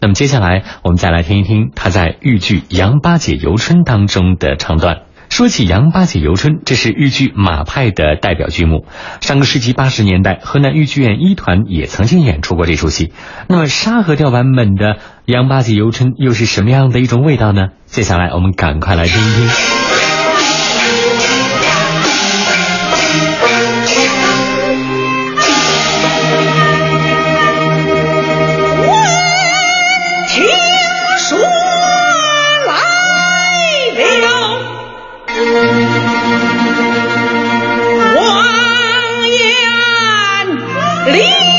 那么接下来我们再来听一听他在豫剧《杨八姐游春》当中的唱段。说起《杨八姐游春》，这是豫剧马派的代表剧目。上个世纪八十年代，河南豫剧院一团也曾经演出过这出戏。那么沙河调版本的《杨八姐游春》又是什么样的一种味道呢？接下来我们赶快来听一听。立